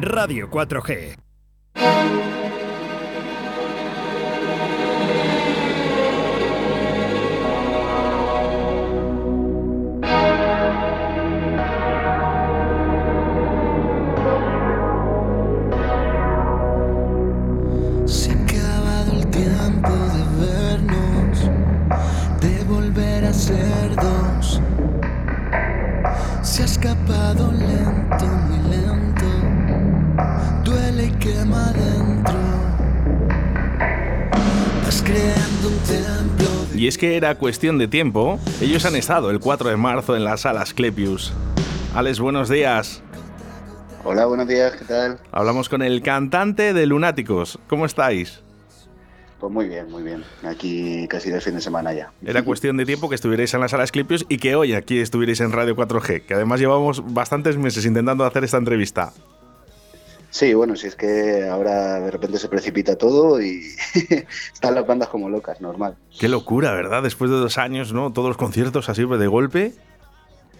Radio 4G. Y es que era cuestión de tiempo. Ellos han estado el 4 de marzo en la sala Asclepius. Alex, buenos días. Hola, buenos días, ¿qué tal? Hablamos con el cantante de Lunáticos. ¿Cómo estáis? Pues muy bien, muy bien. Aquí casi de fin de semana ya. Era cuestión de tiempo que estuvierais en la sala Asclepius y que hoy aquí estuvierais en Radio 4G, que además llevamos bastantes meses intentando hacer esta entrevista. Sí, bueno, si es que ahora de repente se precipita todo y están las bandas como locas, normal. Qué locura, ¿verdad? Después de dos años, ¿no? Todos los conciertos así de golpe.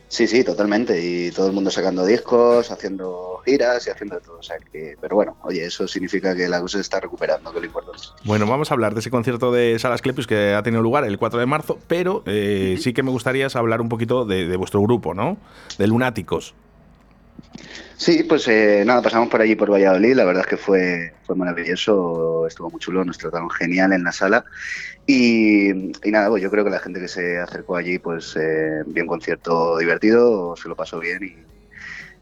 Sí, sí, totalmente. Y todo el mundo sacando discos, haciendo giras y haciendo todo. O sea, que, pero bueno, oye, eso significa que la cosa se está recuperando, que lo importante. Bueno, vamos a hablar de ese concierto de Salas Clepius que ha tenido lugar el 4 de marzo, pero eh, sí que me gustaría hablar un poquito de, de vuestro grupo, ¿no? De Lunáticos. Sí, pues eh, nada, pasamos por allí por Valladolid, la verdad es que fue, fue maravilloso, estuvo muy chulo, nos trataron genial en la sala. Y, nada, pues yo creo que la gente que se acercó allí, pues eh, bien concierto divertido, se lo pasó bien y,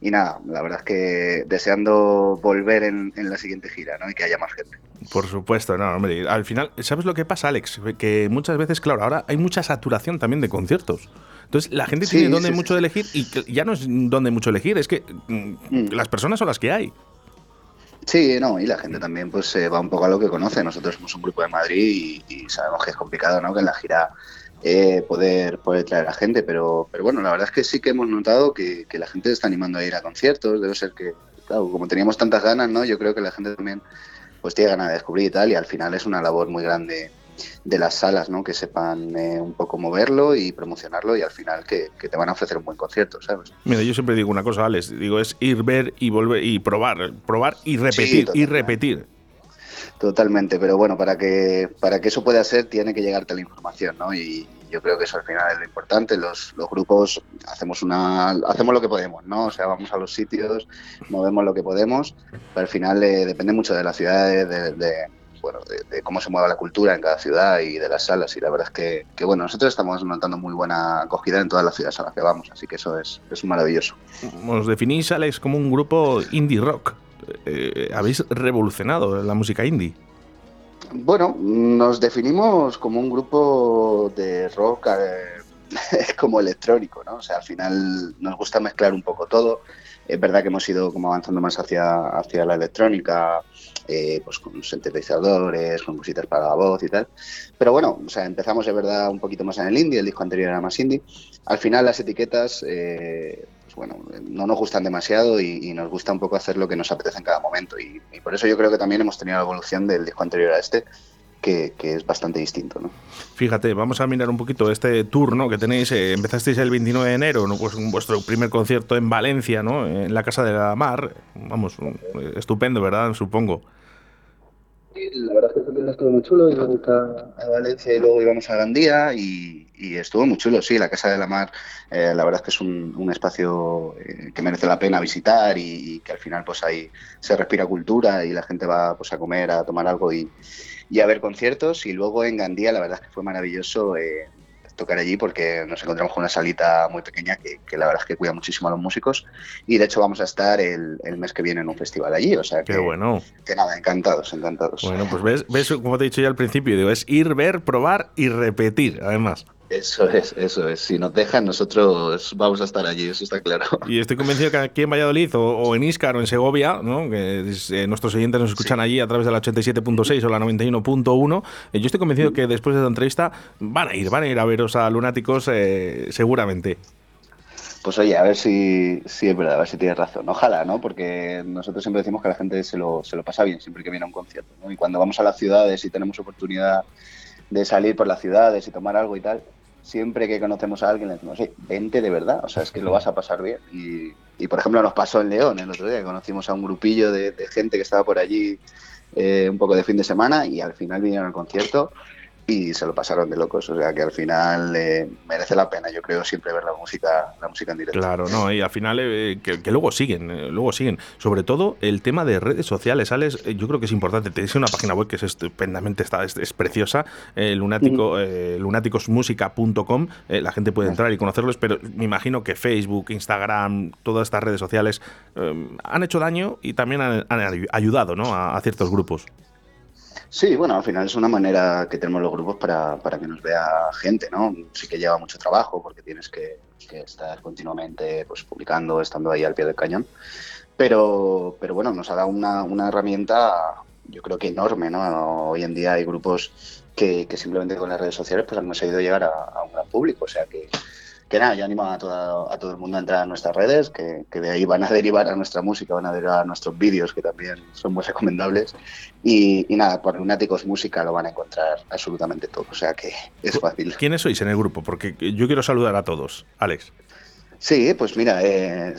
y, nada, la verdad es que deseando volver en, en, la siguiente gira ¿no? y que haya más gente. Por supuesto, no, hombre, al final, ¿sabes lo que pasa, Alex? Que muchas veces, claro, ahora hay mucha saturación también de conciertos. Entonces, la gente tiene donde mucho de elegir y ya no es donde mucho elegir, es que mm, mm. las personas son las que hay. Sí, no, y la gente también pues se va un poco a lo que conoce. Nosotros somos un grupo de Madrid y, sabemos que es complicado, ¿no? Que en la gira eh, poder, poder traer a gente, pero, pero bueno, la verdad es que sí que hemos notado que, la gente se está animando a ir a conciertos. Debe ser que, claro, como teníamos tantas ganas, ¿no? Yo creo que la gente también pues tiene ganas de descubrir y tal, y al final es una labor muy grande de las salas, ¿no? Que sepan eh, un poco moverlo y promocionarlo y al final que, te van a ofrecer un buen concierto, ¿sabes? Mira, yo siempre digo una cosa, Alex, digo, es ir, ver y volver y probar, probar y repetir, y repetir. Totalmente, pero bueno, para que, para que eso pueda ser tiene que llegarte la información, ¿no? Y yo creo que eso al final es lo importante. Los, grupos hacemos una hacemos lo que podemos, ¿no? O sea, vamos a los sitios, movemos lo que podemos, pero al final eh, depende mucho de la ciudad, de bueno, de, cómo se mueve la cultura en cada ciudad y de las salas. Y la verdad es que, que, bueno, nosotros estamos notando muy buena acogida en todas las ciudades a las que vamos, así que eso es, es maravilloso. Os definís, Alex, como un grupo indie rock. Eh, habéis revolucionado la música indie. Bueno, nos definimos como un grupo de rock eh, como electrónico, ¿no? O sea, al final nos gusta mezclar un poco todo. Es verdad que hemos ido como avanzando más hacia, hacia la electrónica, eh, pues con sintetizadores, con cositas para la voz y tal. Pero bueno, o sea, empezamos de verdad un poquito más en el indie, el disco anterior era más indie. Al final las etiquetas, eh, bueno, no nos gustan demasiado y, nos gusta un poco hacer lo que nos apetece en cada momento. Y, por eso yo creo que también hemos tenido la evolución del disco anterior a este. Que, es bastante distinto. ¿no? Fíjate, vamos a mirar un poquito este tour ¿no? que tenéis. Eh, empezasteis el 29 de enero, ¿no? pues vuestro primer concierto en Valencia, ¿no? en la Casa de la Mar. Vamos, estupendo, ¿verdad? Supongo la verdad estuvo muy chulo, íbamos a, Valencia y luego íbamos a Gandía y, estuvo muy chulo, sí, la Casa de la Mar, eh, la verdad es que es un, espacio eh, que merece la pena visitar y, que al final pues ahí se respira cultura y la gente va pues a comer, a tomar algo y, a ver conciertos. Y luego en Gandía la verdad es que fue maravilloso eh, tocar allí porque nos encontramos con una salita muy pequeña que, la verdad es que cuida muchísimo a los músicos y de hecho vamos a estar el, mes que viene en un festival allí, o sea que, bueno. que nada, encantados, encantados. Bueno, pues ves, ves, como te he dicho ya al principio, digo, es ir, ver, probar y repetir, además. Eso es, eso es. Si nos dejan, nosotros vamos a estar allí, eso está claro. Y estoy convencido que aquí en Valladolid o, en Iscar o en Segovia, ¿no? que eh, nuestros oyentes nos escuchan allí a través de la 87.6 o la 91.1, eh, yo estoy convencido que después de la entrevista van a ir, van a ir a veros a Lunáticos eh, seguramente. Pues oye, a ver si, si es verdad, a ver si tienes razón. Ojalá, ¿no? Porque nosotros siempre decimos que la gente se lo, se lo pasa bien siempre que viene a un concierto, ¿no? Y cuando vamos a las ciudades y tenemos oportunidad de salir por las ciudades y tomar algo y tal, siempre que conocemos a alguien le decimos, hey, vente de verdad, o sea, es que lo vas a pasar bien. Y, y por ejemplo, nos pasó en León el otro día, conocimos a un grupillo de, de gente que estaba por allí eh, un poco de fin de semana y al final vinieron al concierto y se lo pasaron de locos. O sea que al final eh, merece la pena, yo creo, siempre ver la música, la música en directo. Claro, no, y al final eh, que, luego siguen, eh, luego siguen. Sobre todo el tema de redes sociales, Alex, yo creo que es importante. Tenéis una página web que es estupendamente, está, es, preciosa, lunático, lunáticosmusica.com, la gente puede entrar y conocerlos, pero me imagino que Facebook, Instagram, todas estas redes sociales han hecho daño y también han, ayudado ¿no? a ciertos grupos. Sí, bueno, al final es una manera que tenemos los grupos para, para que nos vea gente, ¿no? Sí que lleva mucho trabajo porque tienes que, estar continuamente pues, publicando, estando ahí al pie del cañón. Pero, pero bueno, nos ha dado una, una herramienta, yo creo que enorme, ¿no? Hoy en día hay grupos que, que simplemente con las redes sociales pues han conseguido llegar a, a un gran público, o sea que que nada, yo animo a, a todo el mundo a entrar a nuestras redes, que, de ahí van a derivar a nuestra música, van a derivar a nuestros vídeos, que también son muy recomendables. Y, nada, por Lunáticos Música lo van a encontrar absolutamente todo, o sea que es fácil. ¿Quiénes sois en el grupo? Porque yo quiero saludar a todos. Alex. Sí, pues mira, eh,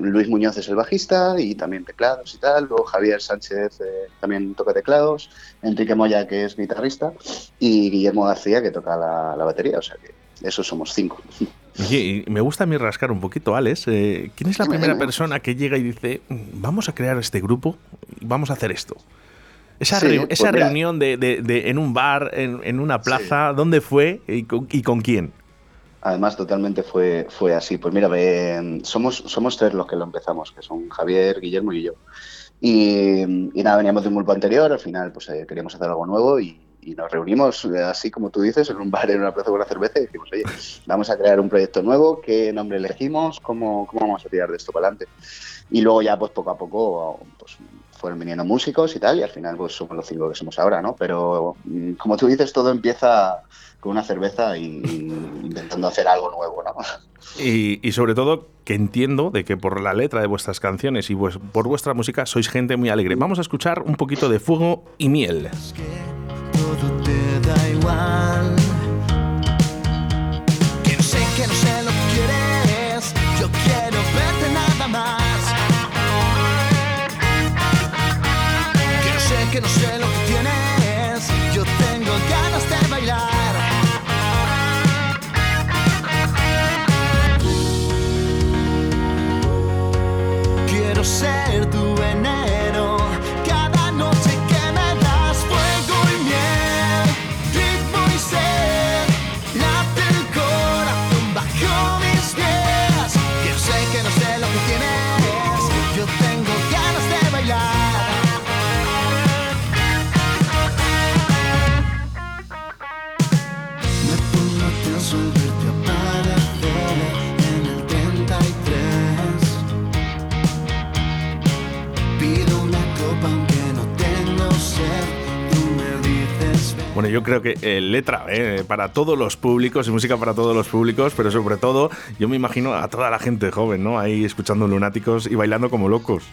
Luis Muñoz es el bajista y también teclados y tal. Luego Javier Sánchez eh, también toca teclados. Enrique Moya, que es guitarrista. Y Guillermo García, que toca la, la batería. O sea que esos somos cinco. Oye, me gusta a mí rascar un poquito, Alex. Eh, ¿Quién es la primera persona que llega y dice, vamos a crear este grupo y vamos a hacer esto? Esa, pues reunión de, en un bar, en, una plaza, ¿dónde fue y con, quién? Además, totalmente fue, fue así. Pues mira, somos, somos tres los que lo empezamos, que son Javier, Guillermo y yo. Y, nada, veníamos de un grupo anterior, al final pues eh, queríamos hacer algo nuevo y, y nos reunimos, eh, así como tú dices, en un bar, en una plaza con una cerveza y decimos, oye, vamos a crear un proyecto nuevo, ¿qué nombre elegimos? ¿Cómo, cómo vamos a tirar de esto para adelante? Y luego ya, pues poco a poco, pues fueron viniendo músicos y tal, y al final pues somos los cinco que somos ahora, ¿no? Pero mm, como tú dices, todo empieza con una cerveza y, intentando hacer algo nuevo, ¿no? Y, y, sobre todo que entiendo de que por la letra de vuestras canciones y por vuestra música sois gente muy alegre. Vamos a escuchar un poquito de Fuego y Miel Bueno, yo creo que eh, letra eh, para todos los públicos y música para todos los públicos, pero sobre todo yo me imagino a toda la gente joven, ¿no? Ahí escuchando lunáticos y bailando como locos.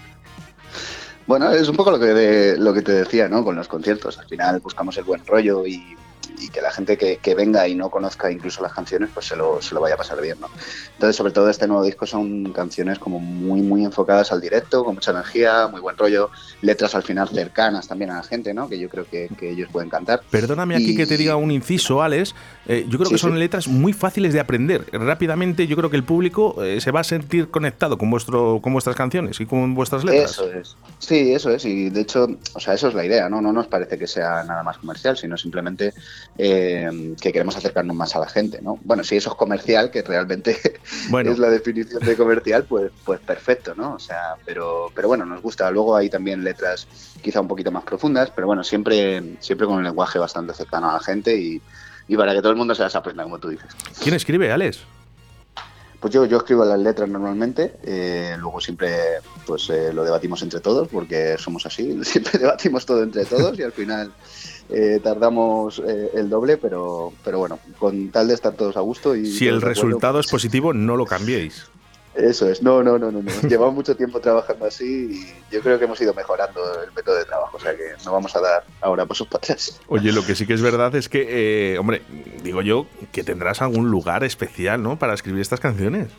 Bueno, es un poco lo que, lo que te decía, ¿no? Con los conciertos. Al final buscamos el buen rollo y y que la gente que, que, venga y no conozca incluso las canciones, pues se lo, se lo vaya a pasar bien, ¿no? Entonces, sobre todo este nuevo disco son canciones como muy, muy enfocadas al directo, con mucha energía, muy buen rollo, letras al final cercanas también a la gente, ¿no? Que yo creo que, que ellos pueden cantar. Perdóname aquí que te diga un inciso, Alex. Eh, yo creo que son letras muy fáciles de aprender. Rápidamente yo creo que el público eh, se va a sentir conectado con, vuestro, con vuestras canciones y con vuestras letras. Eso es. Sí, eso es. Y de hecho, o sea, eso es la idea, ¿no? No nos parece que sea nada más comercial, sino simplemente eh, que queremos acercarnos más a la gente, ¿no? Bueno, si eso es comercial, que realmente es la definición de comercial, pues, pues perfecto, ¿no? O sea, pero, pero bueno, nos gusta. Luego hay también letras quizá un poquito más profundas, pero bueno, siempre, siempre con un lenguaje bastante cercano a la gente y, y para que todo el mundo se las aprenda, como tú dices. ¿Quién escribe, Alex? Pues yo, yo escribo las letras normalmente, eh, luego siempre pues eh, lo debatimos entre todos, porque somos así, siempre debatimos todo entre todos y al final eh, tardamos el doble, pero, pero bueno, con tal de estar todos a gusto y... Si el resultado es positivo, no lo cambiéis. Eso es, no, no, no, no, no. Llevamos mucho tiempo trabajando así y yo creo que hemos ido mejorando el método de trabajo. o sea que no vamos a dar ahora pasos para atrás. Oye, lo que sí que es verdad es que, eh, hombre, digo yo, que tendrás algún lugar especial, ¿no? Para escribir estas canciones.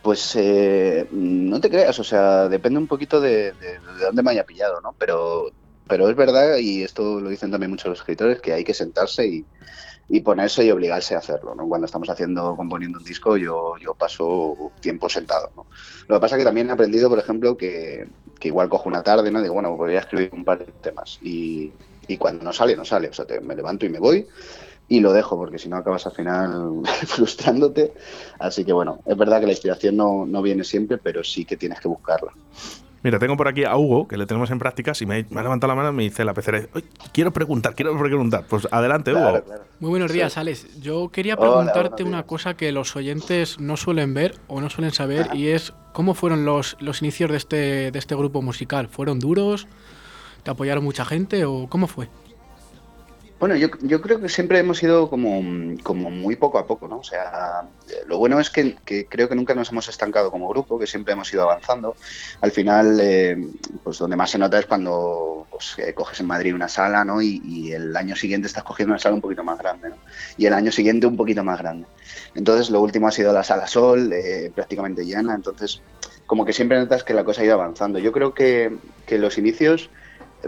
Pues eh, no te creas, o sea, depende un poquito de, de, dónde me haya pillado, ¿no? Pero, pero es verdad, y esto lo dicen también muchos los escritores, que hay que sentarse y, y ponerse y obligarse a hacerlo. ¿no? Cuando estamos haciendo, componiendo un disco, yo, yo paso tiempo sentado. ¿no? Lo que pasa es que también he aprendido, por ejemplo, que, que igual cojo una tarde, ¿no? Digo, bueno, podría escribir un par de temas. Y, y cuando no sale, no sale. O sea, te, me levanto y me voy y lo dejo, porque si no acabas al final frustrándote. Así que bueno, es verdad que la inspiración no, no viene siempre, pero sí que tienes que buscarla. Mira, tengo por aquí a Hugo, que le tenemos en prácticas, y me, me ha levantado la mano y me dice la pecera, quiero preguntar, quiero preguntar. Pues adelante, Hugo. Claro, claro. Muy buenos días, sí. Alex. Yo quería preguntarte Hola, una cosa que los oyentes no suelen ver o no suelen saber, y es cómo fueron los, los inicios de este, de este grupo musical. ¿Fueron duros? ¿Te apoyaron mucha gente o cómo fue? Bueno, yo, yo, creo que siempre hemos ido como, como, muy poco a poco, ¿no? O sea, lo bueno es que, que, creo que nunca nos hemos estancado como grupo, que siempre hemos ido avanzando. Al final, eh, pues donde más se nota es cuando pues, eh, coges en Madrid una sala, ¿no? Y, y, el año siguiente estás cogiendo una sala un poquito más grande, ¿no? Y el año siguiente un poquito más grande. Entonces, lo último ha sido la sala Sol, eh, prácticamente llena. Entonces, como que siempre notas que la cosa ha ido avanzando. Yo creo que, que los inicios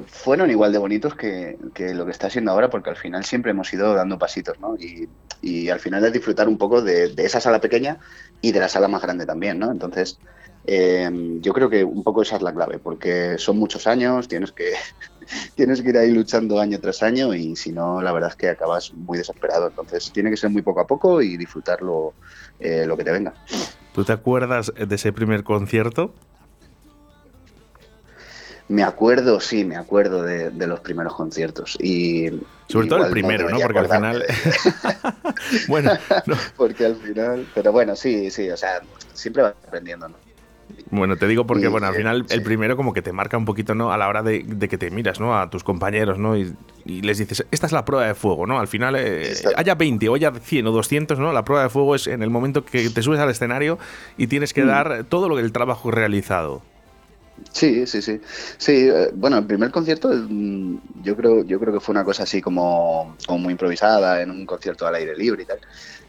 fueron igual de bonitos que, que, lo que está siendo ahora, porque al final siempre hemos ido dando pasitos, ¿no? Y, y al final es disfrutar un poco de, de, esa sala pequeña y de la sala más grande también, ¿no? Entonces, eh, yo creo que un poco esa es la clave, porque son muchos años, tienes que, tienes que ir ahí luchando año tras año y si no, la verdad es que acabas muy desesperado. Entonces, tiene que ser muy poco a poco y disfrutarlo eh, lo que te venga. ¿Tú te acuerdas de ese primer concierto? Me acuerdo, sí, me acuerdo de, de los primeros conciertos. Y, Sobre todo el primero, ¿no? Porque al final. bueno. No. Porque al final. Pero bueno, sí, sí, o sea, siempre vas aprendiendo, ¿no? Bueno, te digo porque, bueno, al final el primero como que te marca un poquito, ¿no? A la hora de, de que te miras, ¿no? A tus compañeros, ¿no? Y, y, les dices, esta es la prueba de fuego, ¿no? Al final, eh, haya 20 o haya 100 o 200, ¿no? La prueba de fuego es en el momento que te subes al escenario y tienes que mm. dar todo lo que el trabajo realizado. Sí, sí, sí. Sí, eh, bueno, el primer concierto mm, yo creo, yo creo que fue una cosa así como, como muy improvisada, en un concierto al aire libre y tal.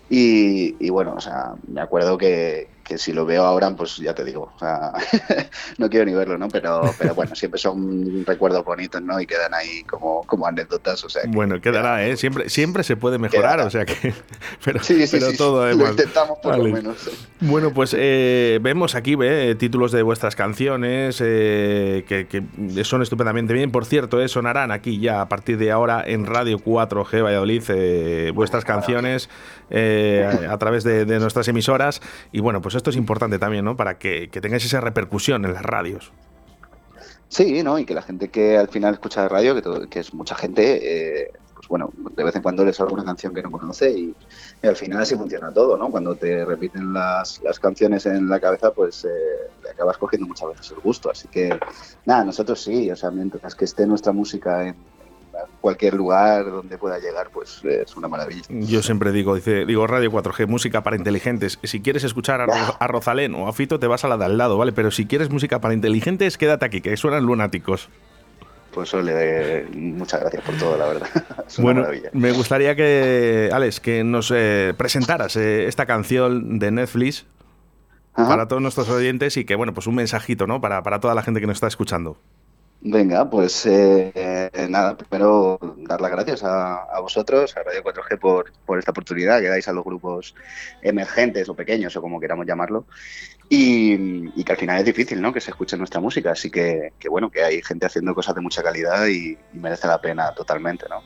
Y, y bueno, o sea, me acuerdo que, que si lo veo ahora, pues ya te digo, o sea, no quiero ni verlo, ¿no? Pero, pero bueno, siempre son recuerdos bonitos, ¿no? Y quedan ahí como, como anécdotas, o sea. Que, bueno, quedará, ¿eh? Siempre, siempre se puede mejorar, o sea que. Pero, sí, sí, pero sí, todo además. Lo intentamos por vale. lo menos. Bueno, pues eh, vemos aquí ¿ve? títulos de vuestras canciones eh, que, que, son estupendamente bien. Por cierto, eh, sonarán aquí ya a partir de ahora en Radio 4G Valladolid eh, vuestras canciones eh, a través de, de nuestras emisoras. Y bueno, pues esto es importante también, ¿no? Para que, que tengáis esa repercusión en las radios. Sí, ¿no? Y que la gente que al final escucha radio, que, es mucha gente, eh, pues bueno, de vez en cuando les alguna canción que no conoce y, y, al final así funciona todo, ¿no? Cuando te repiten las, las canciones en la cabeza, pues eh, le acabas cogiendo muchas veces el gusto. Así que, nada, nosotros sí, o sea, mientras que esté nuestra música en, cualquier lugar donde pueda llegar, pues es una maravilla. Yo siempre digo, dice, digo Radio 4G, música para inteligentes. Si quieres escuchar a, Ro a Rosalén o a Fito, te vas a la de al lado, ¿vale? Pero si quieres música para inteligentes, quédate aquí, que suenan lunáticos. Pues ole, muchas gracias por todo, la verdad. bueno, maravilla. me gustaría que, Alex, que nos eh, presentaras eh, esta canción de Netflix Ajá. para todos nuestros oyentes y que, bueno, pues un mensajito, ¿no? Para, para toda la gente que nos está escuchando. Venga, pues eh, nada, primero dar las gracias a, vosotros, a Radio 4G, por, esta oportunidad que dais a los grupos emergentes o pequeños o como queramos llamarlo. Y, que al final es difícil, ¿no? Que se escuche nuestra música, así que, que bueno, que hay gente haciendo cosas de mucha calidad y, y, merece la pena totalmente, ¿no?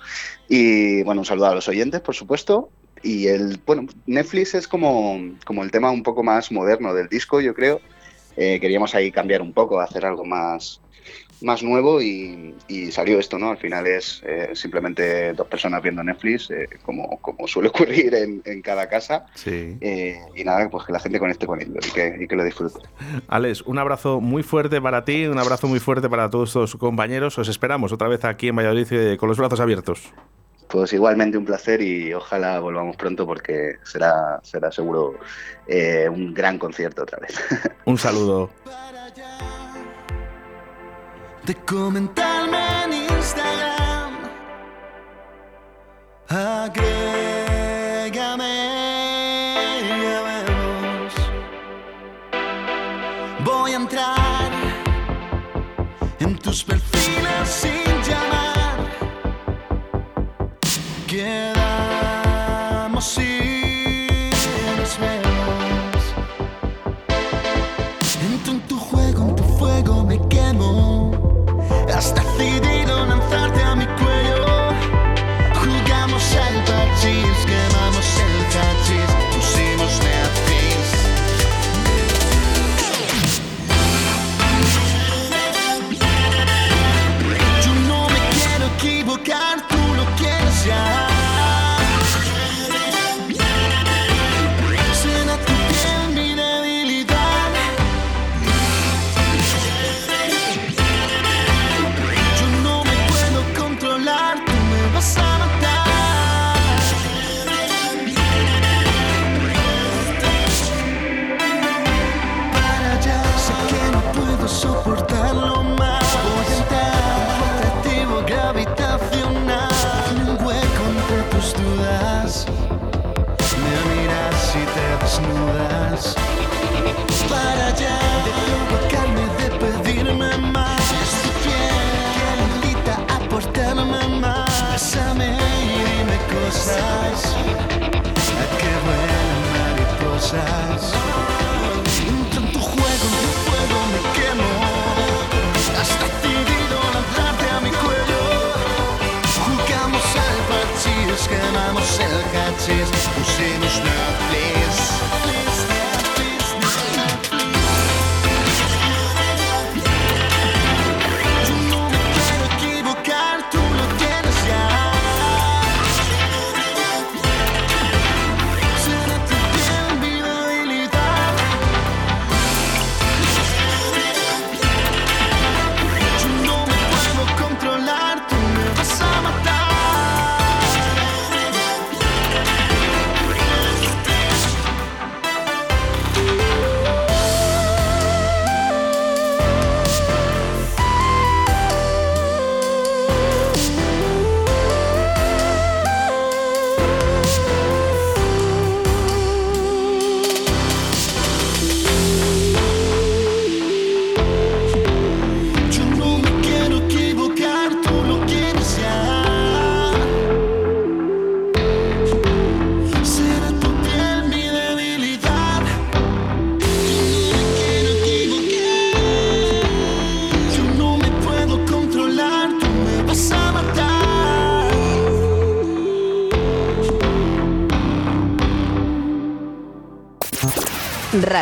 Y bueno, un saludo a los oyentes, por supuesto. Y el, bueno, Netflix es como, como el tema un poco más moderno del disco, yo creo. Eh, queríamos ahí cambiar un poco, hacer algo más, más nuevo y, y, salió esto, ¿no? Al final es eh, simplemente dos personas viendo Netflix, eh, como, como, suele ocurrir en, en cada casa. Sí. Eh, y nada, pues que la gente conecte con ello y que, y que lo disfrute. Alex, un abrazo muy fuerte para ti, un abrazo muy fuerte para todos tus compañeros. Os esperamos otra vez aquí en Valladolid eh, con los brazos abiertos. Pues igualmente un placer y ojalá volvamos pronto porque será, será seguro eh, un gran concierto otra vez. un saludo de comentarme en Instagram. Agrégame ya vemos. Voy a entrar en tus perfiles sin llamar. Queda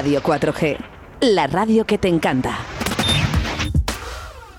Radio 4G, la radio que te encanta.